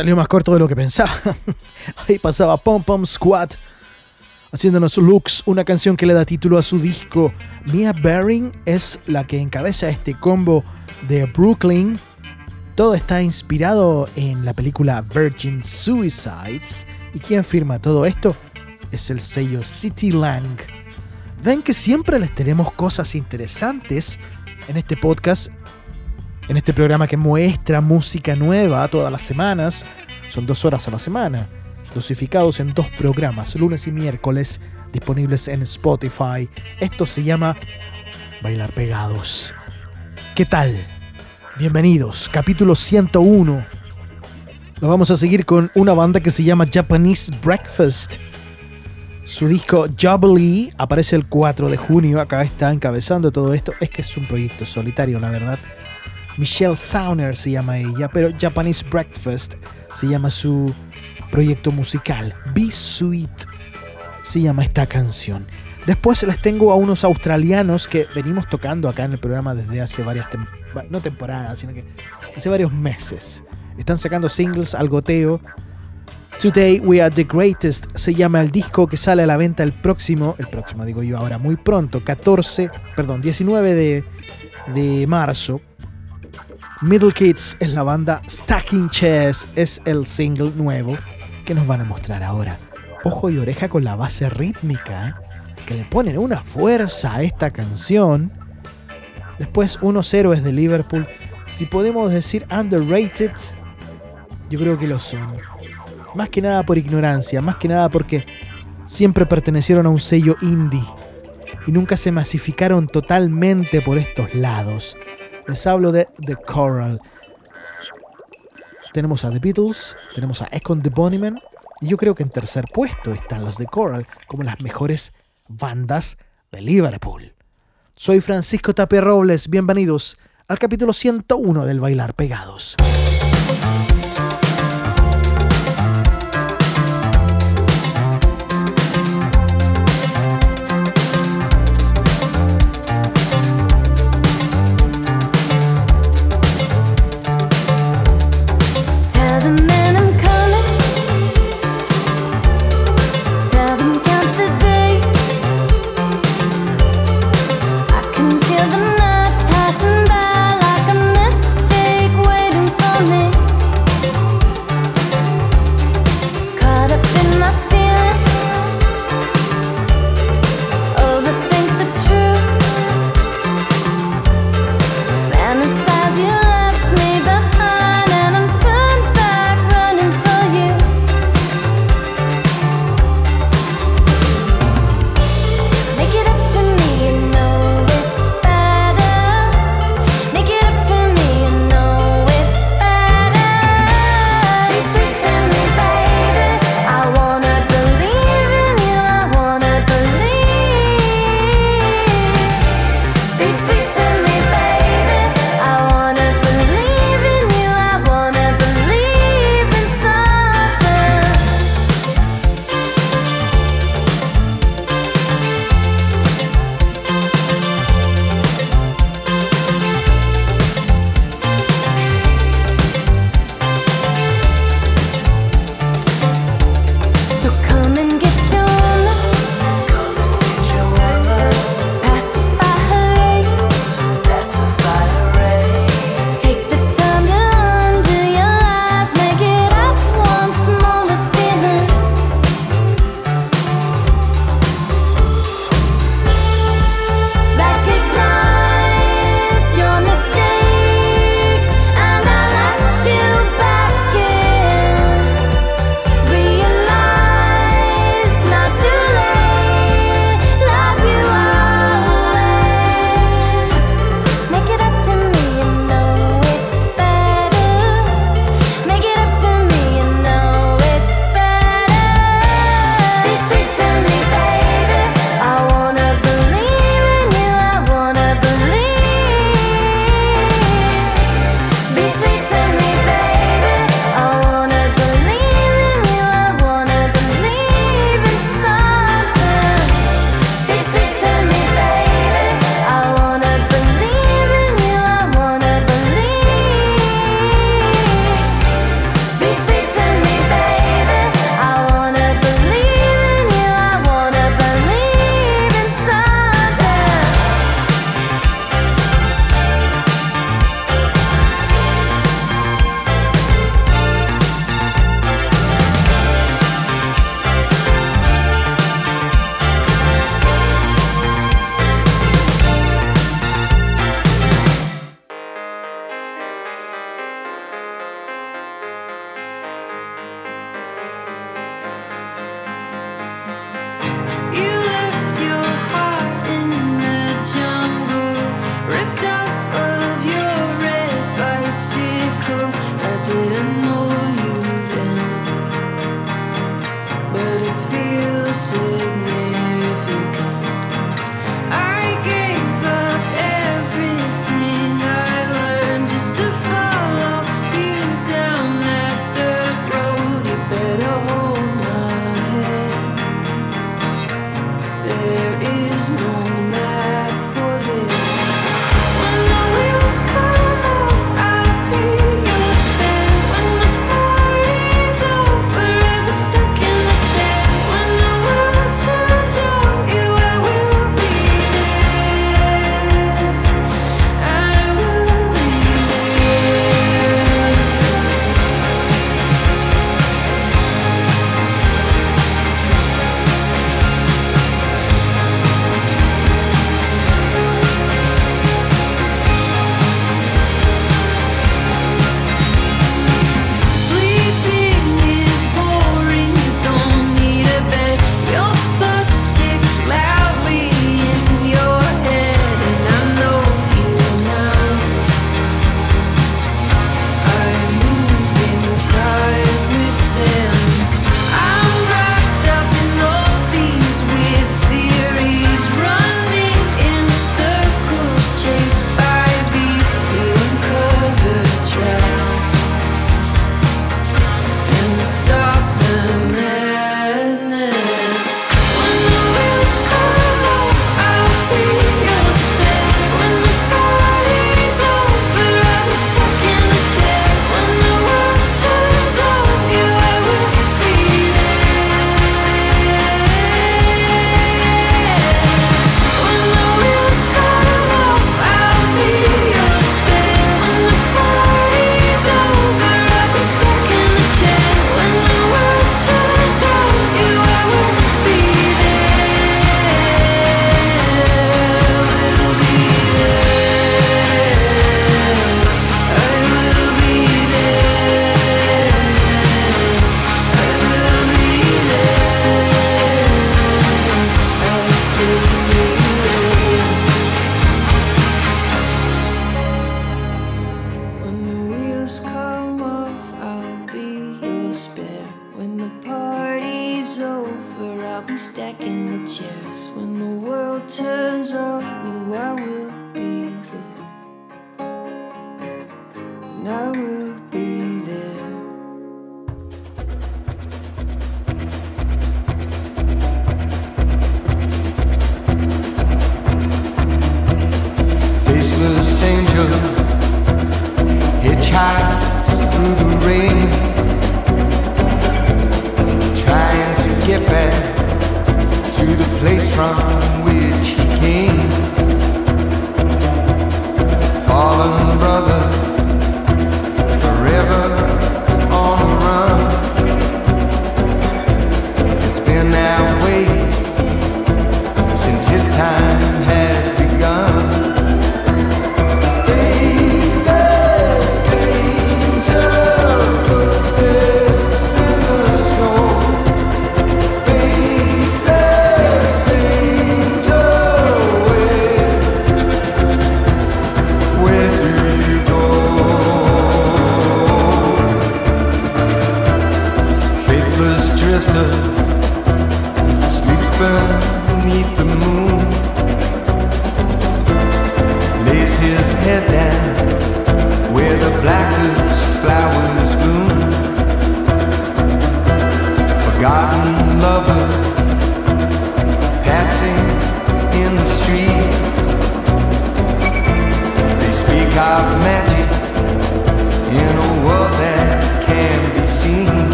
Salió más corto de lo que pensaba. Ahí pasaba Pom Pom Squad haciéndonos Looks, una canción que le da título a su disco. Mia Baring es la que encabeza este combo de Brooklyn. Todo está inspirado en la película Virgin Suicides. ¿Y quien firma todo esto? Es el sello City Lang. Ven que siempre les tenemos cosas interesantes en este podcast en este programa que muestra música nueva todas las semanas. Son dos horas a la semana, dosificados en dos programas, lunes y miércoles, disponibles en Spotify. Esto se llama Bailar Pegados. ¿Qué tal? Bienvenidos, capítulo 101. Lo vamos a seguir con una banda que se llama Japanese Breakfast. Su disco Jubilee aparece el 4 de junio. Acá está encabezando todo esto. Es que es un proyecto solitario, la verdad. Michelle Sauner se llama ella, pero Japanese Breakfast se llama su proyecto musical. Be Sweet se llama esta canción. Después les tengo a unos australianos que venimos tocando acá en el programa desde hace varias no temporadas, sino que hace varios meses. Están sacando singles al goteo. Today We Are the Greatest se llama el disco que sale a la venta el próximo, el próximo digo yo ahora, muy pronto, 14, perdón, 19 de, de marzo. Middle Kids es la banda, Stacking Chess es el single nuevo que nos van a mostrar ahora. Ojo y oreja con la base rítmica, que le ponen una fuerza a esta canción. Después, unos héroes de Liverpool, si podemos decir underrated, yo creo que lo son. Más que nada por ignorancia, más que nada porque siempre pertenecieron a un sello indie y nunca se masificaron totalmente por estos lados. Les hablo de The Coral. Tenemos a The Beatles, tenemos a Econ the Bunnymen, y yo creo que en tercer puesto están los The Coral como las mejores bandas de Liverpool. Soy Francisco Tapia Robles, bienvenidos al capítulo 101 del Bailar Pegados.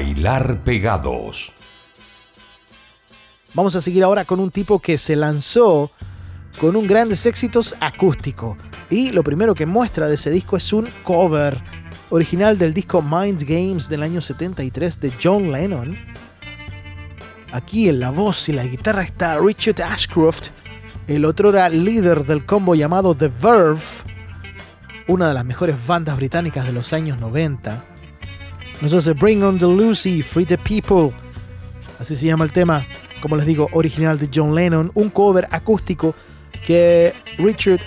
Bailar pegados. Vamos a seguir ahora con un tipo que se lanzó con un grandes éxitos acústico. Y lo primero que muestra de ese disco es un cover original del disco Mind Games del año 73 de John Lennon. Aquí en la voz y la guitarra está Richard Ashcroft, el otro era líder del combo llamado The Verve, una de las mejores bandas británicas de los años 90. Nos hace Bring on the Lucy, Free the People, así se llama el tema, como les digo, original de John Lennon, un cover acústico que Richard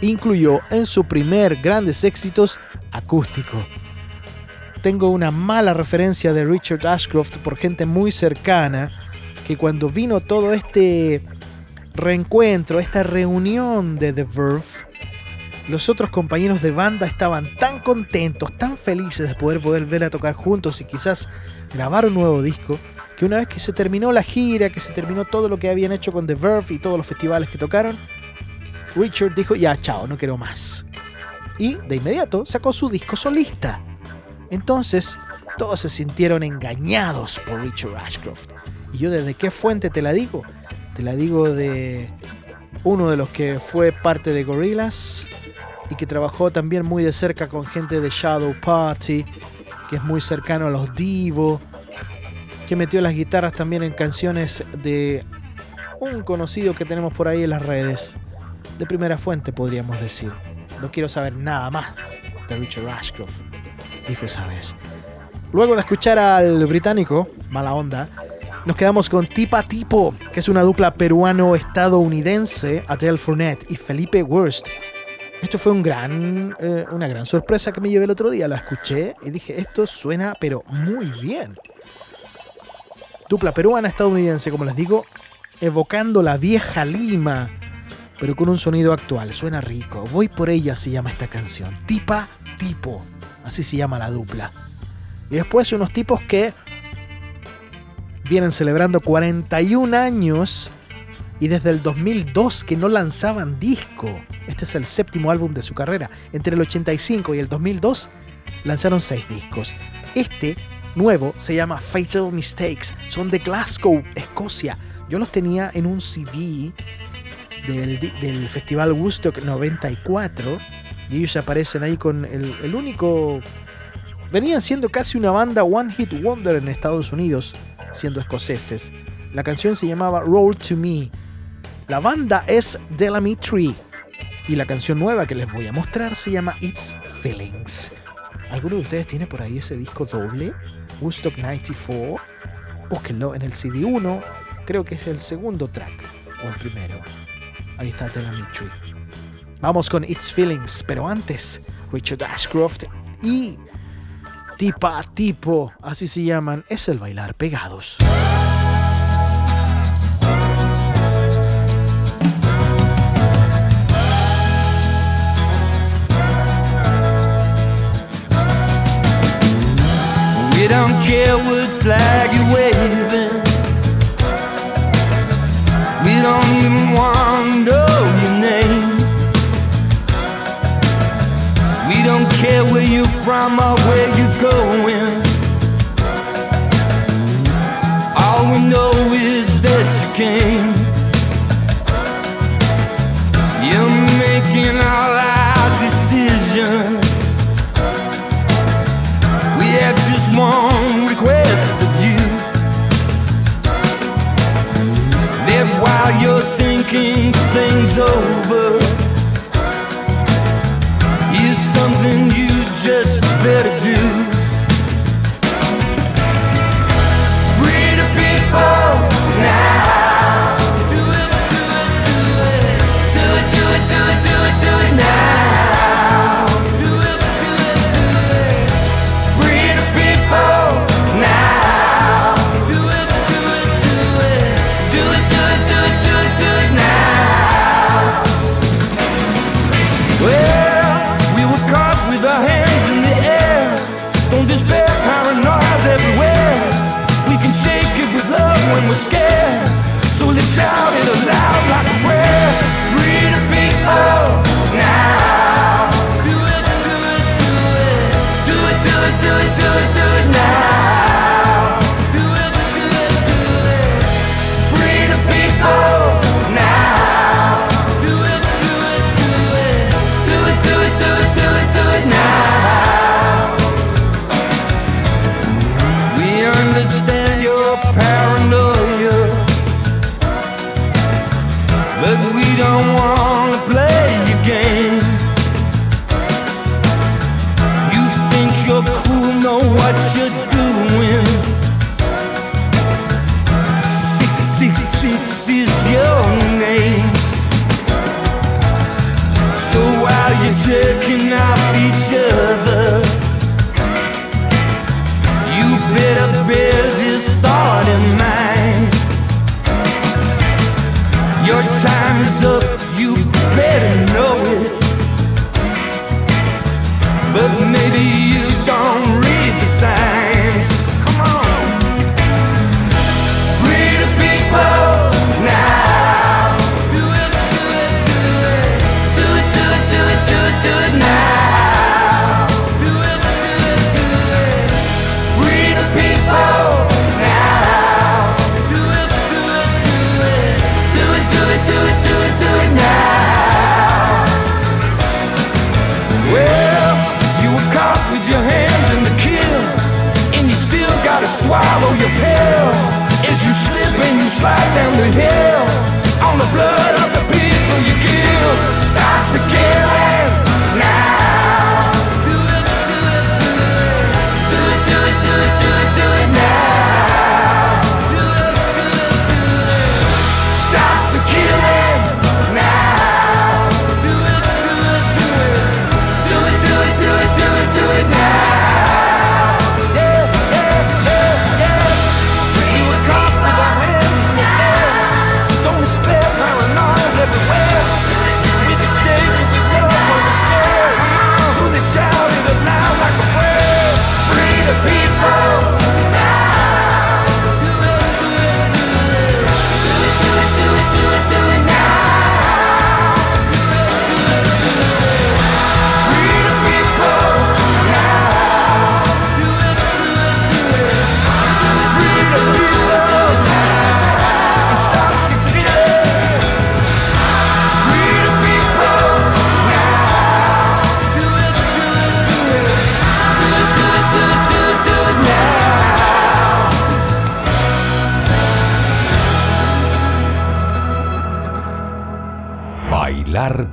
incluyó en su primer grandes éxitos acústico. Tengo una mala referencia de Richard Ashcroft por gente muy cercana que cuando vino todo este reencuentro, esta reunión de The Verve, los otros compañeros de banda estaban tan contentos, tan felices de poder volver a tocar juntos y quizás grabar un nuevo disco, que una vez que se terminó la gira, que se terminó todo lo que habían hecho con The Verve y todos los festivales que tocaron, Richard dijo, ya, chao, no quiero más. Y de inmediato sacó su disco solista. Entonces, todos se sintieron engañados por Richard Ashcroft. Y yo desde qué fuente te la digo? Te la digo de uno de los que fue parte de Gorillaz y que trabajó también muy de cerca con gente de Shadow Party, que es muy cercano a los Divo, que metió las guitarras también en canciones de un conocido que tenemos por ahí en las redes. De primera fuente, podríamos decir. No quiero saber nada más de Richard Ashcroft, dijo esa vez. Luego de escuchar al británico, mala onda, nos quedamos con Tipa Tipo, que es una dupla peruano-estadounidense, Adele Fournette y Felipe Wurst. Esto fue eh, una gran sorpresa que me llevé el otro día. La escuché y dije, esto suena pero muy bien. Dupla peruana-estadounidense, como les digo, evocando la vieja Lima pero con un sonido actual. Suena rico. Voy por ella se llama esta canción. Tipa Tipo. Así se llama la dupla. Y después unos tipos que vienen celebrando 41 años y desde el 2002 que no lanzaban disco. Este es el séptimo álbum de su carrera. Entre el 85 y el 2002 lanzaron 6 discos. Este nuevo se llama Fatal Mistakes. Son de Glasgow, Escocia. Yo los tenía en un CD del, Festival Woodstock 94 y ellos aparecen ahí con el, único... Venían siendo casi una banda One Hit Wonder en Estados Unidos, siendo escoceses. La canción se llamaba Roll to Me. La banda es Delamy. Y la canción nueva que les voy a mostrar se llama It's Feelings. ¿Alguno de ustedes tiene por ahí ese disco doble? Woodstock 94. Búsquenlo en el CD1. Creo que es el segundo track. O el primero. Ahí está Tree. Vamos con It's Feelings, pero antes, Richard Ashcroft y Tipa Tipo, así se llaman, es el bailar pegados. We don't care what flag you're waving. We don't even want to know your name. We don't care where you're from or where you're going. All we know is that you came.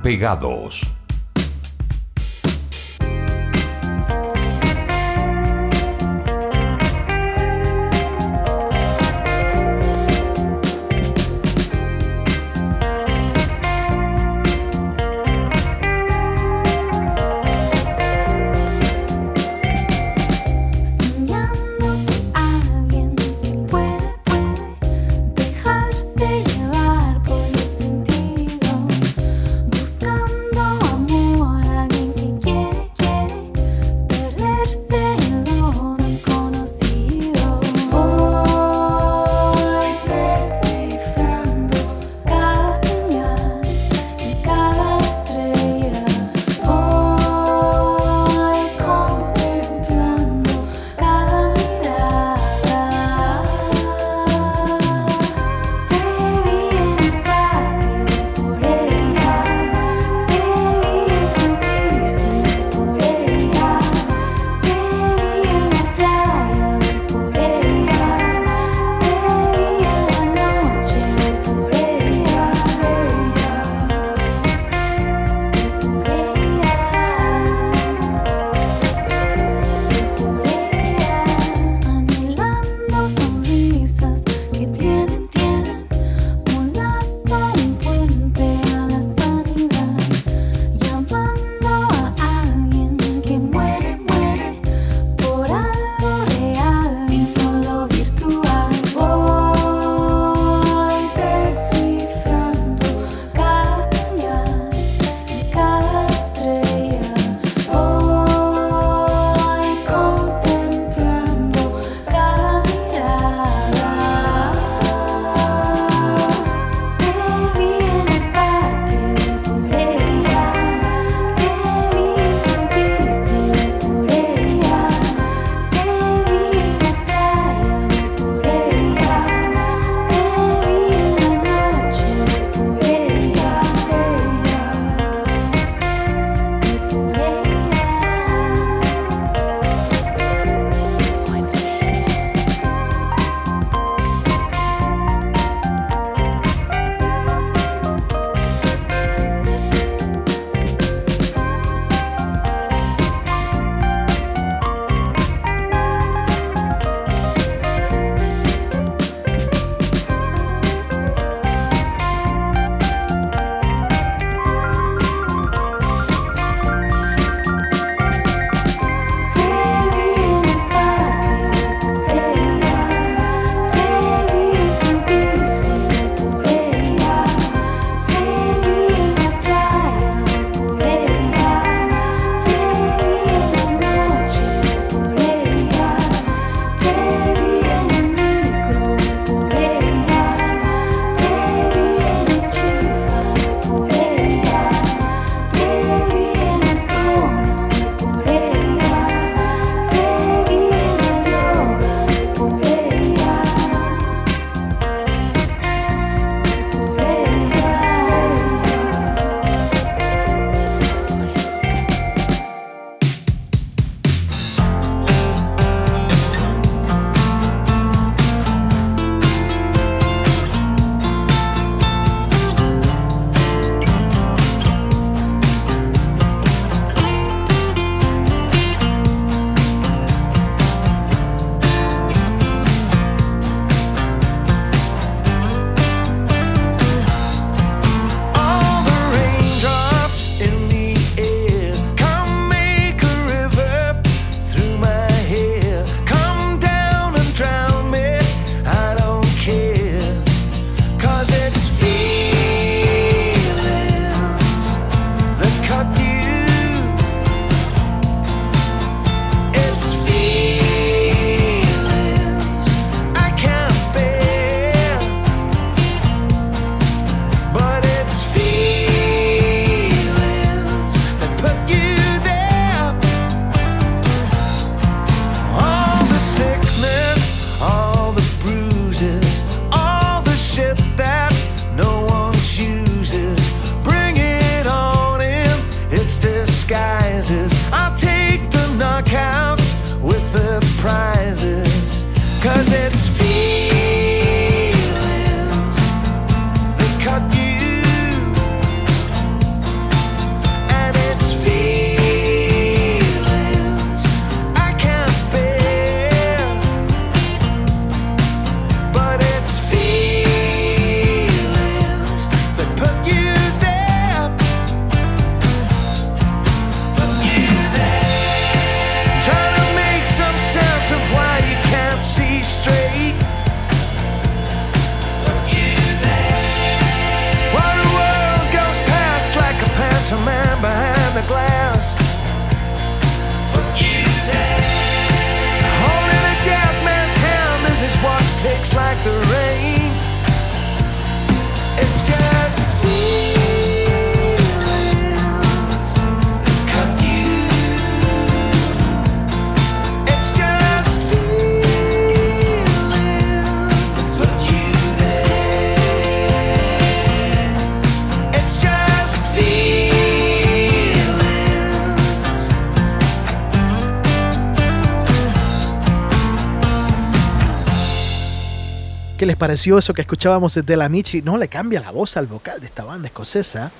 Pegados. Pareció eso que escuchábamos de Delamichi? No le cambia la voz al vocal de esta banda escocesa.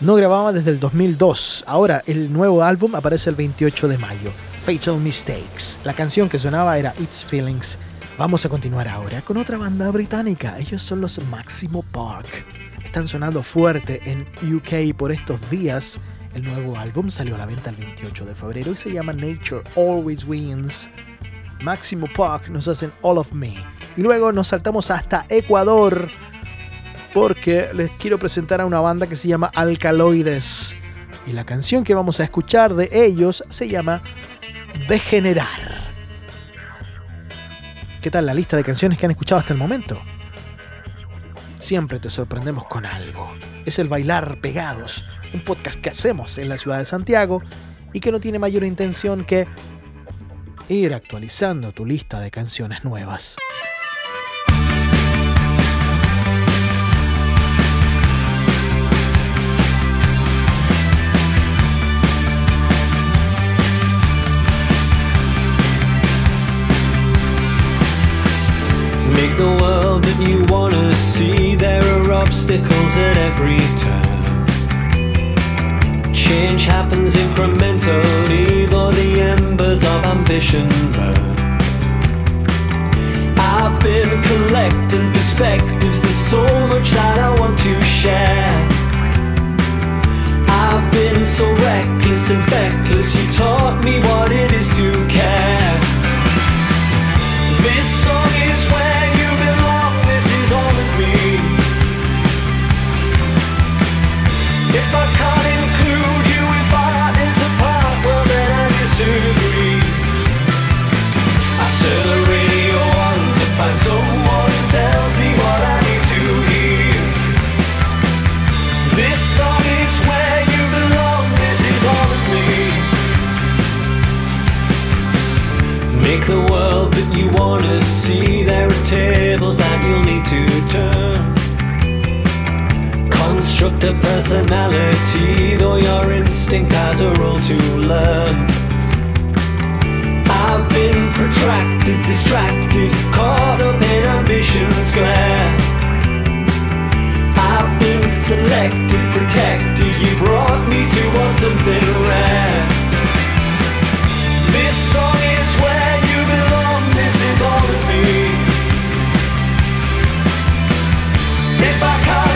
No grababa desde el 2002. Ahora el nuevo álbum aparece el 28 de mayo. Fatal Mistakes. La canción que sonaba era It's Feelings. Vamos a continuar ahora con otra banda británica. Ellos son los Maximo Park. Están sonando fuerte en UK por estos días. El nuevo álbum salió a la venta el 28 de febrero y se llama Nature Always Wins. Máximo Park nos hacen All of Me. Y luego nos saltamos hasta Ecuador porque les quiero presentar a una banda que se llama Alcaloides. Y la canción que vamos a escuchar de ellos se llama Degenerar. ¿Qué tal la lista de canciones que han escuchado hasta el momento? Siempre te sorprendemos con algo. Es el Bailar Pegados, un podcast que hacemos en la ciudad de Santiago y que no tiene mayor intención que ir actualizando tu lista de canciones nuevas. Make the world that you wanna see. There are obstacles at every turn. Change happens incrementally, embers of ambition burn. I've been collecting perspectives. There's so much that I want to share. I've been so reckless and feckless. You taught me what it is to care. This song you wanna see. There are tables that you'll need to turn. Construct a personality, though your instinct has a role to learn. I've been protracted, distracted, caught up in ambition's glare. I've been selected, protected. You brought me to want something rare. This song If I can't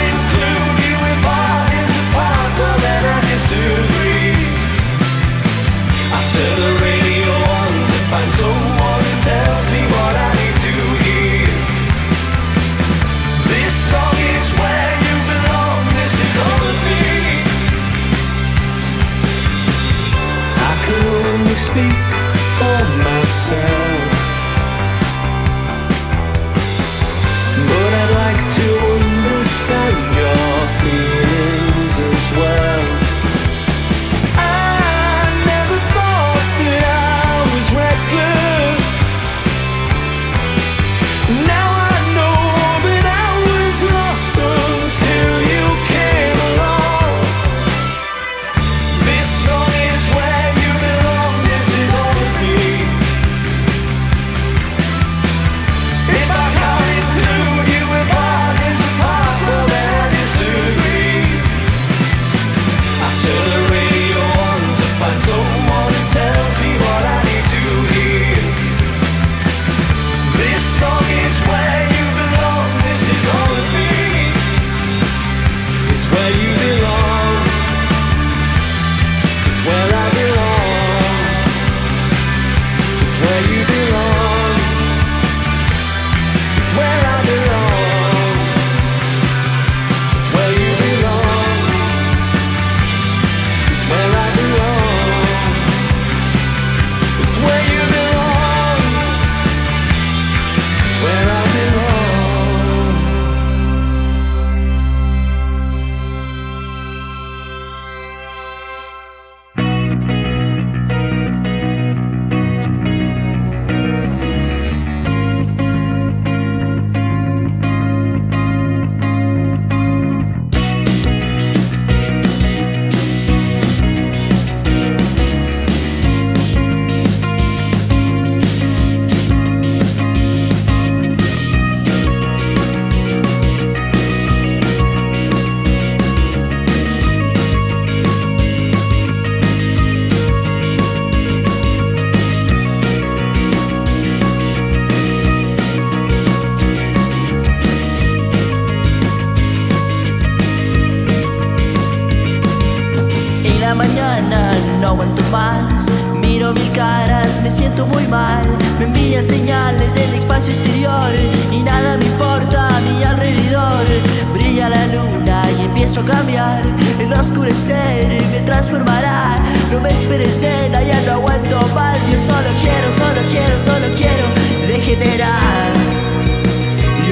no aguanto más. Miro mil caras, me siento muy mal. Me envían señales del espacio exterior y nada me importa a mi alrededor. Brilla la luna y empiezo a cambiar. El oscurecer me transformará. No me esperes, nena, ya no aguanto más. Yo solo quiero, solo quiero, solo quiero degenerar.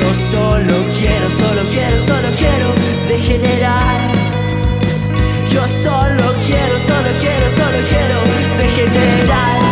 Yo solo quiero, solo quiero, solo quiero degenerar. Yo solo quiero, solo quiero, solo quiero degenerar.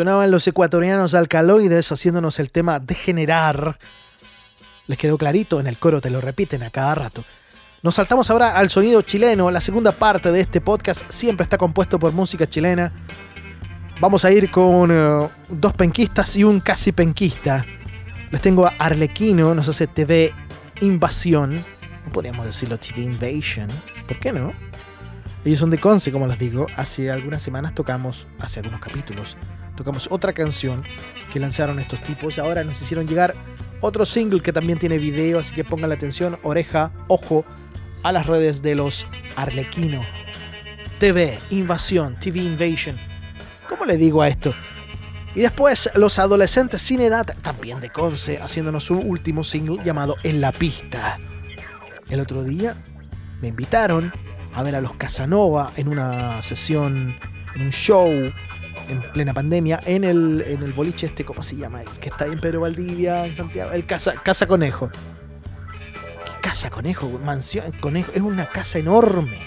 Sonaban los ecuatorianos alcaloides haciéndonos el tema degenerar. Les quedó clarito, en el coro te lo repiten a cada rato. Nos saltamos ahora al sonido chileno. La segunda parte de este podcast siempre está compuesto por música chilena. Vamos a ir con eh, dos penquistas y un casi penquista. Les tengo a Arlequino, nos hace TV Invasión. No podríamos decirlo TV Invasion. ¿Por qué no? Ellos son de Conce, como les digo. Hace algunas semanas tocamos, hace algunos capítulos, tocamos otra canción que lanzaron estos tipos. Ahora nos hicieron llegar otro single que también tiene video, así que pongan la atención, oreja, ojo a las redes de los Arlequino. TV, Invasión, TV Invasion. ¿Cómo le digo a esto? Y después los adolescentes sin edad, también de Conce, haciéndonos su último single llamado En la pista. El otro día me invitaron a ver a los Casanova en una sesión, en un show en plena pandemia, en el, en el boliche este, ¿cómo se llama? El que está ahí en Pedro Valdivia, en Santiago, el Casa, casa Conejo. ¿Qué Casa Conejo? Mansión Conejo, es una casa enorme.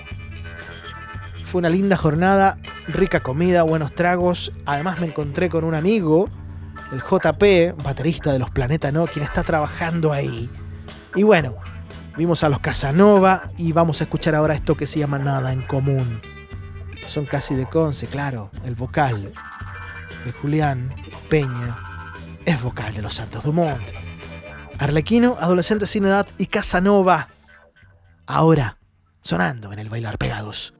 Fue una linda jornada, rica comida, buenos tragos. Además me encontré con un amigo, el JP, baterista de los Planeta No, quien está trabajando ahí. Y bueno, vimos a los Casanova y vamos a escuchar ahora esto que se llama Nada en Común. Son casi de Conce, claro, el vocal. El Julián Peña es vocal de los Santos Dumont. Arlequino, Adolescente sin edad y Casanova. Ahora, sonando en el bailar pegados.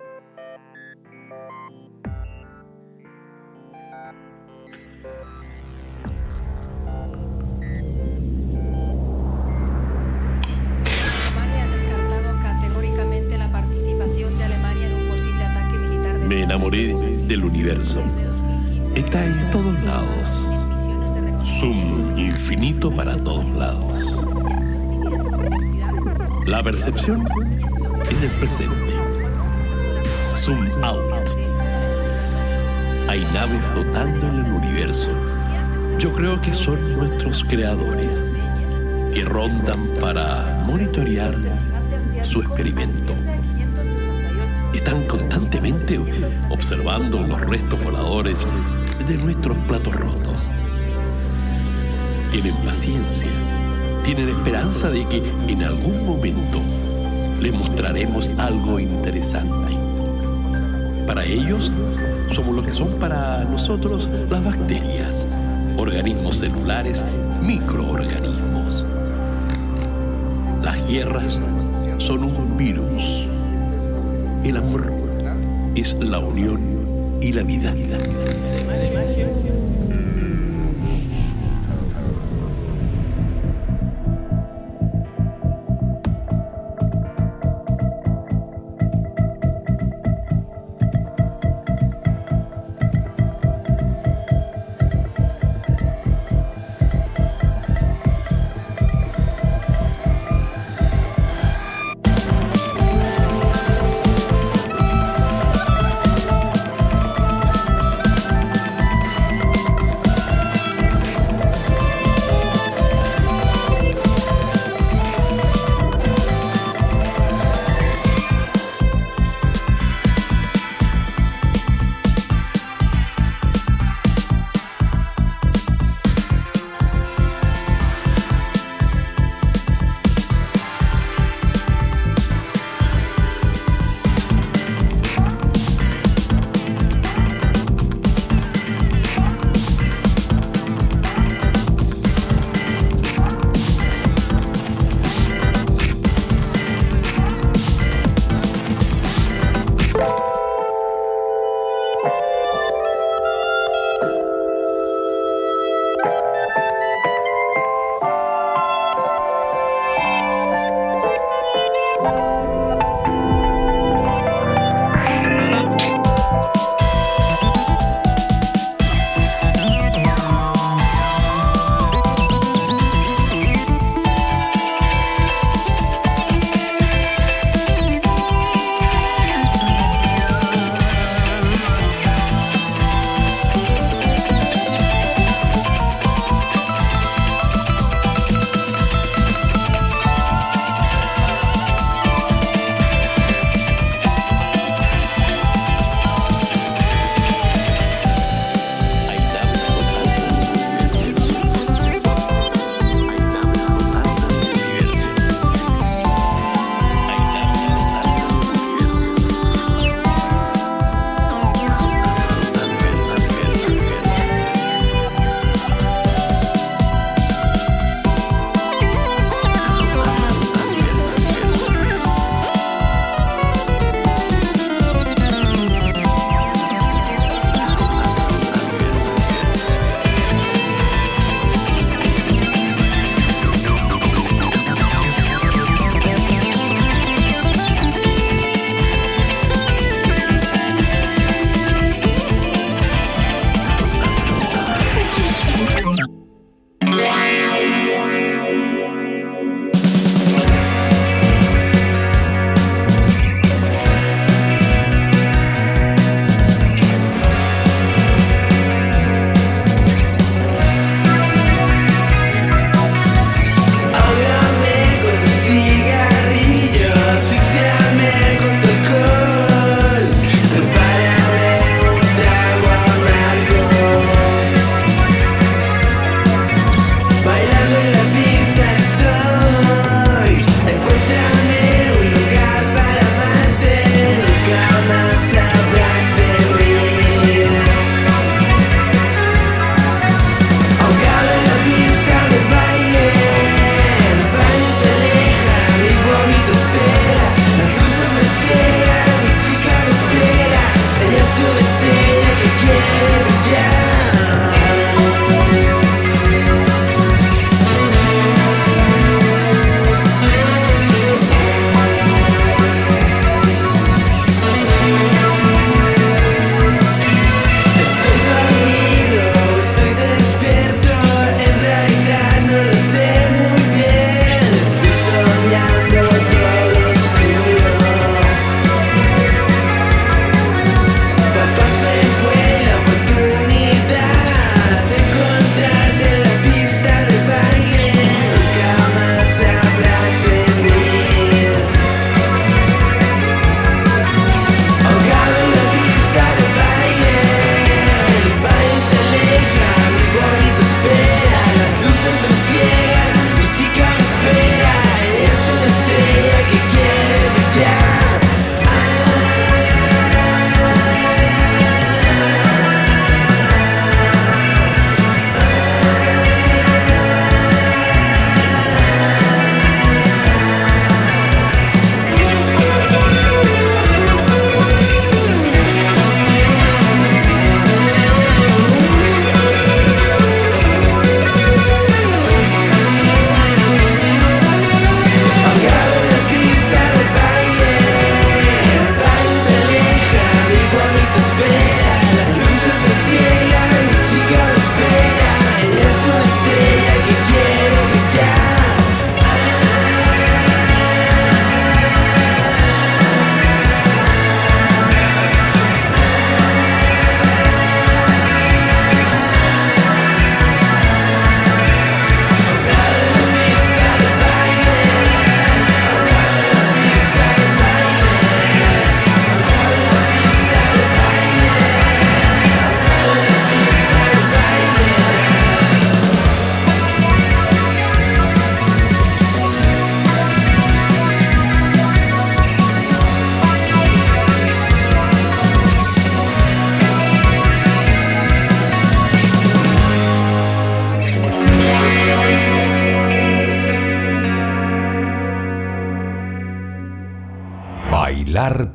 Universo. Está en todos lados. Zoom infinito para todos lados. La percepción es el presente. Zoom out. Hay naves flotando en el universo. Yo creo que son nuestros creadores que rondan para monitorear su experimento. Están constantemente observando los restos voladores de nuestros platos rotos. Tienen paciencia, tienen esperanza de que en algún momento le mostraremos algo interesante. Para ellos somos lo que son para nosotros las bacterias, organismos celulares, microorganismos. Las guerras son un virus. El amor es la unión y la vida.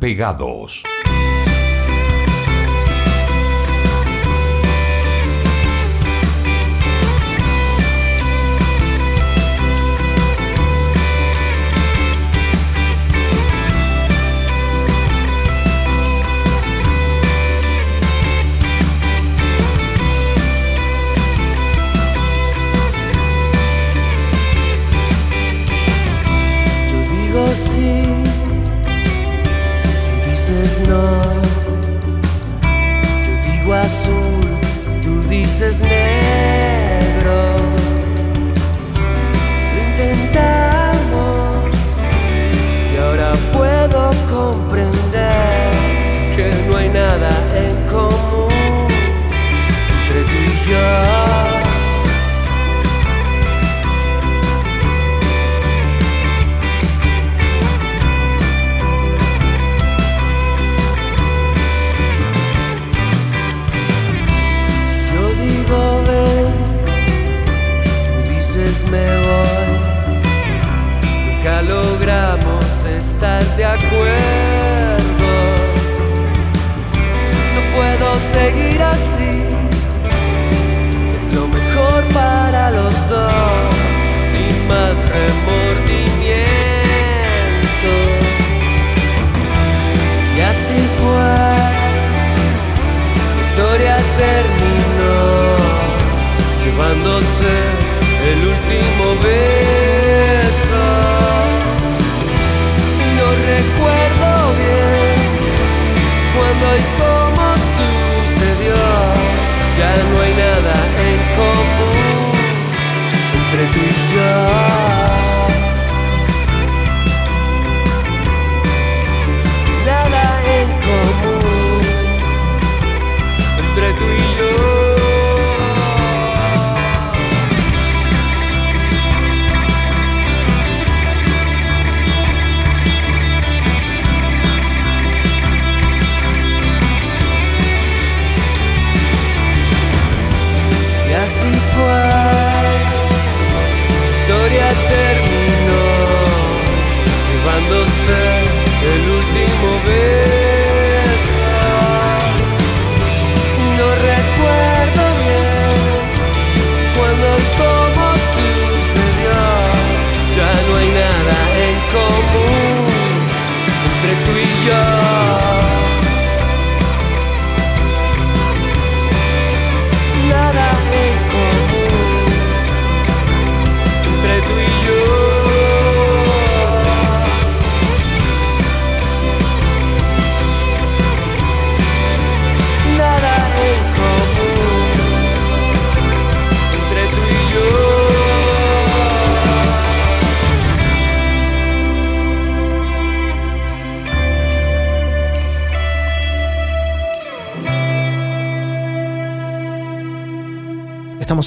Pegados. Tú no. Yo digo azul, tú dices negro. Lo intentamos y ahora puedo comprender que no hay nada en común entre tú y. Yo de acuerdo. No puedo seguir así. Es lo mejor para los dos, sin más remordimiento. Y así fue la historia terminó llevándose el último beso. Recuerdo bien cuándo y cómo sucedió. Ya no hay nada en común entre tú y yo.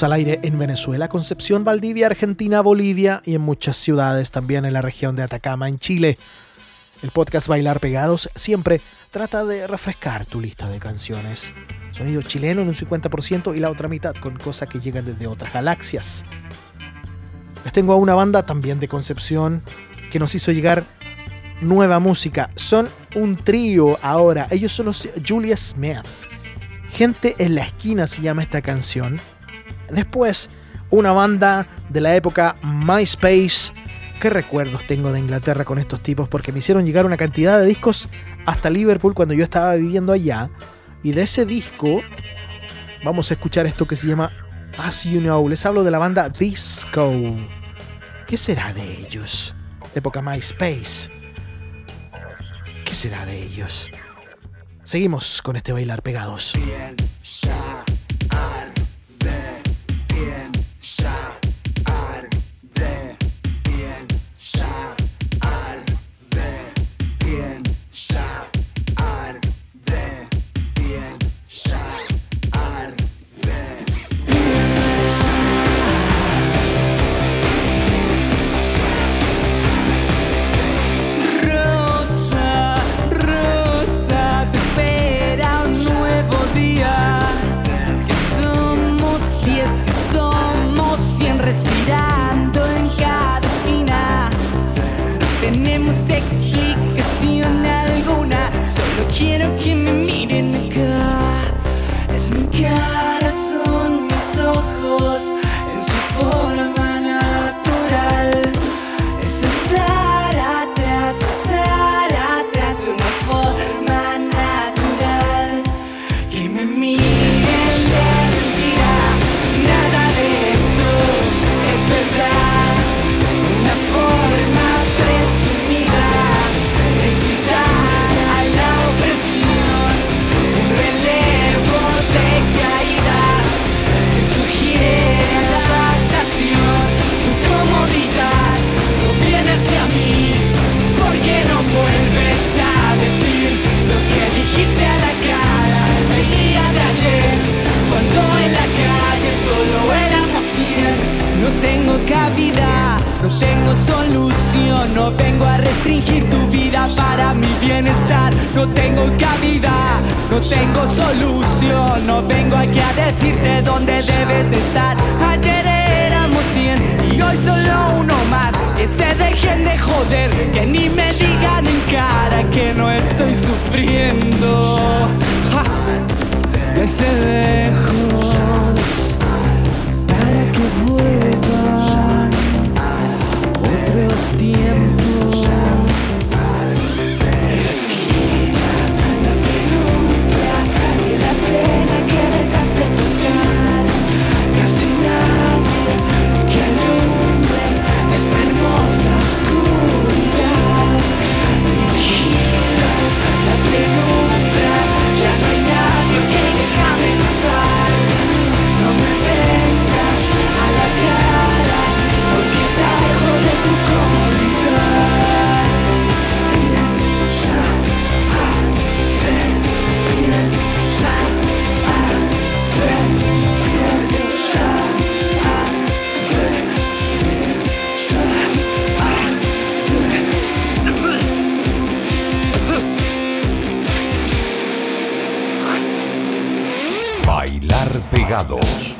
Al aire en Venezuela, Concepción, Valdivia, Argentina, Bolivia y en muchas ciudades también en la región de Atacama, en Chile. El podcast Bailar Pegados siempre trata de refrescar tu lista de canciones. Sonido chileno en un 50% y la otra mitad con cosas que llegan desde otras galaxias. Les tengo a una banda también de Concepción que nos hizo llegar nueva música. Son un trío ahora. Ellos son los Julia Smith. Gente en la esquina se llama esta canción. Después, una banda de la época MySpace. ¿Qué recuerdos tengo de Inglaterra con estos tipos? Porque me hicieron llegar una cantidad de discos hasta Liverpool cuando yo estaba viviendo allá. Y de ese disco vamos a escuchar esto que se llama As You Know. Les hablo de la banda Disco. ¿Qué será de ellos? Época MySpace. ¿Qué será de ellos? Seguimos con este bailar pegados. restringir tu vida para mi bienestar. No tengo cabida, no tengo solución. No vengo aquí a decirte dónde debes estar. Ayer éramos 100 y hoy solo uno más. Que se dejen de joder, que ni me digan en cara que no estoy sufriendo. Ja. Desde lejos, para que vuelva. Renegados.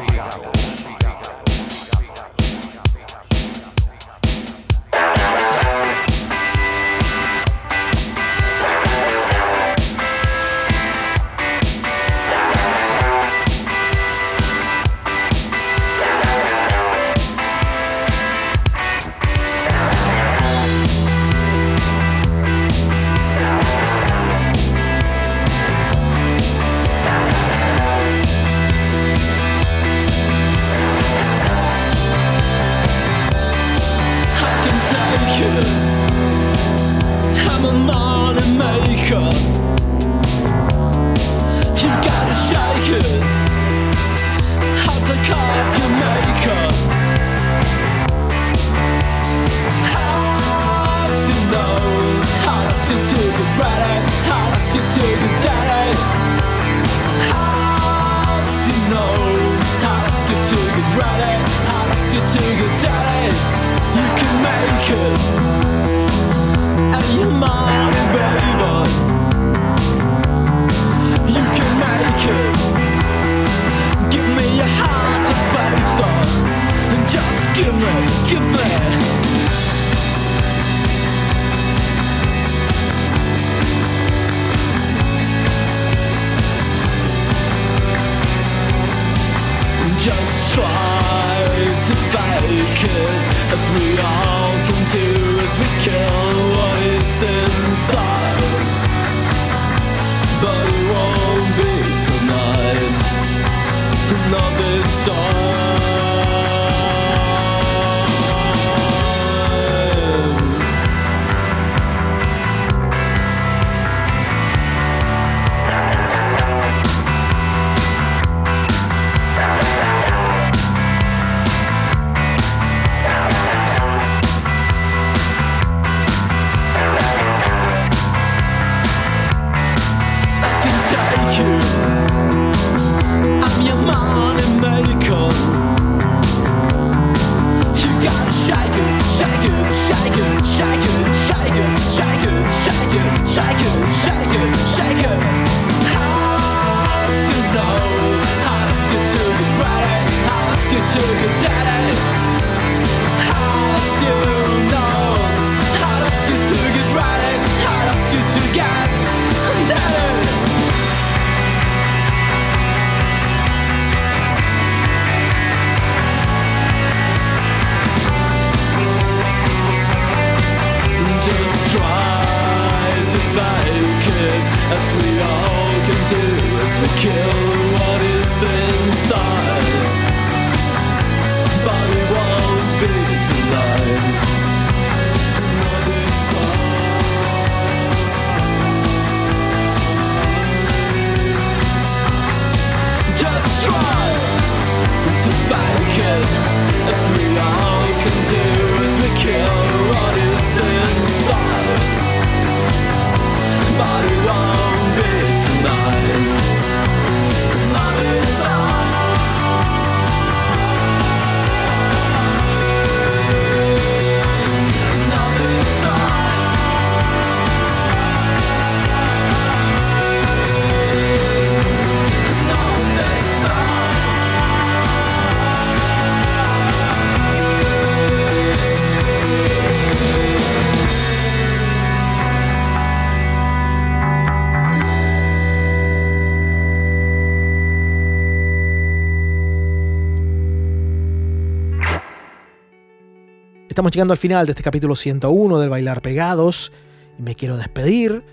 Estamos llegando al final de este capítulo 101 del Bailar Pegados y me quiero despedir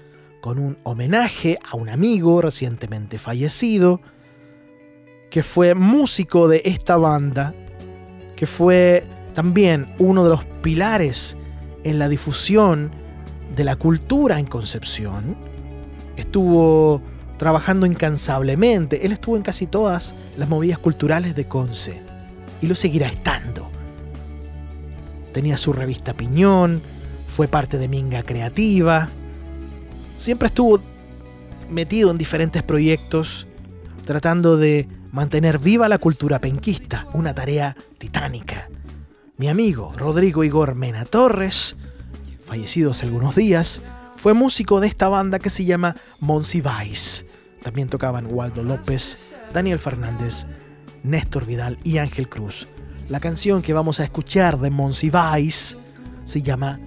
con un homenaje a un amigo recientemente fallecido que fue músico de esta banda, que fue también uno de los pilares en la difusión de la cultura en Concepción. Estuvo trabajando incansablemente, él estuvo en casi todas las movidas culturales de Conce y lo seguirá estando. Tenía su revista Piñón, fue parte de Minga Creativa, siempre estuvo metido en diferentes proyectos tratando de mantener viva la cultura penquista, una tarea titánica. Mi amigo Rodrigo Igor Mena Torres, fallecido hace algunos días, fue músico de esta banda que se llama Monsi Vice. También tocaban Waldo López, Daniel Fernández, Néstor Vidal y Ángel Cruz. La canción que vamos a escuchar de Monsi Vice se llama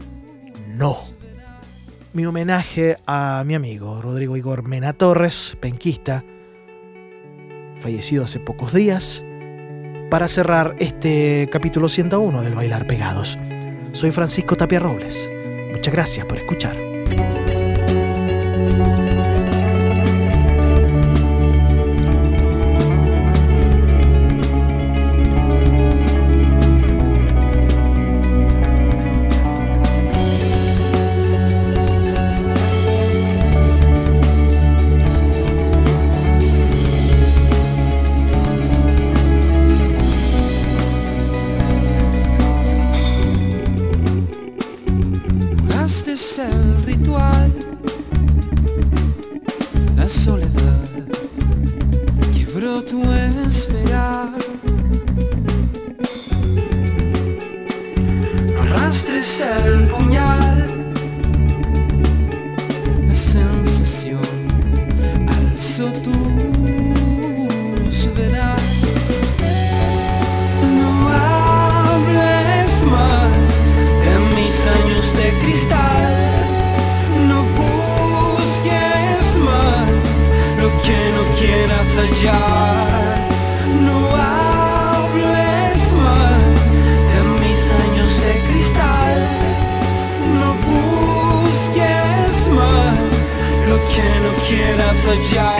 No. Mi homenaje a mi amigo Rodrigo Igor Mena Torres, penquista, fallecido hace pocos días, para cerrar este capítulo 101 del Bailar Pegados. Soy Francisco Tapia Robles. Muchas gracias por escuchar. Alzó tus venas. No hables más de mis años de cristal. No busques más lo que no quieras hallar. No hables más de mis años de cristal. No busques más lo que no quieras hallar.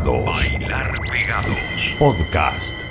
Bailar Pegados. Podcast.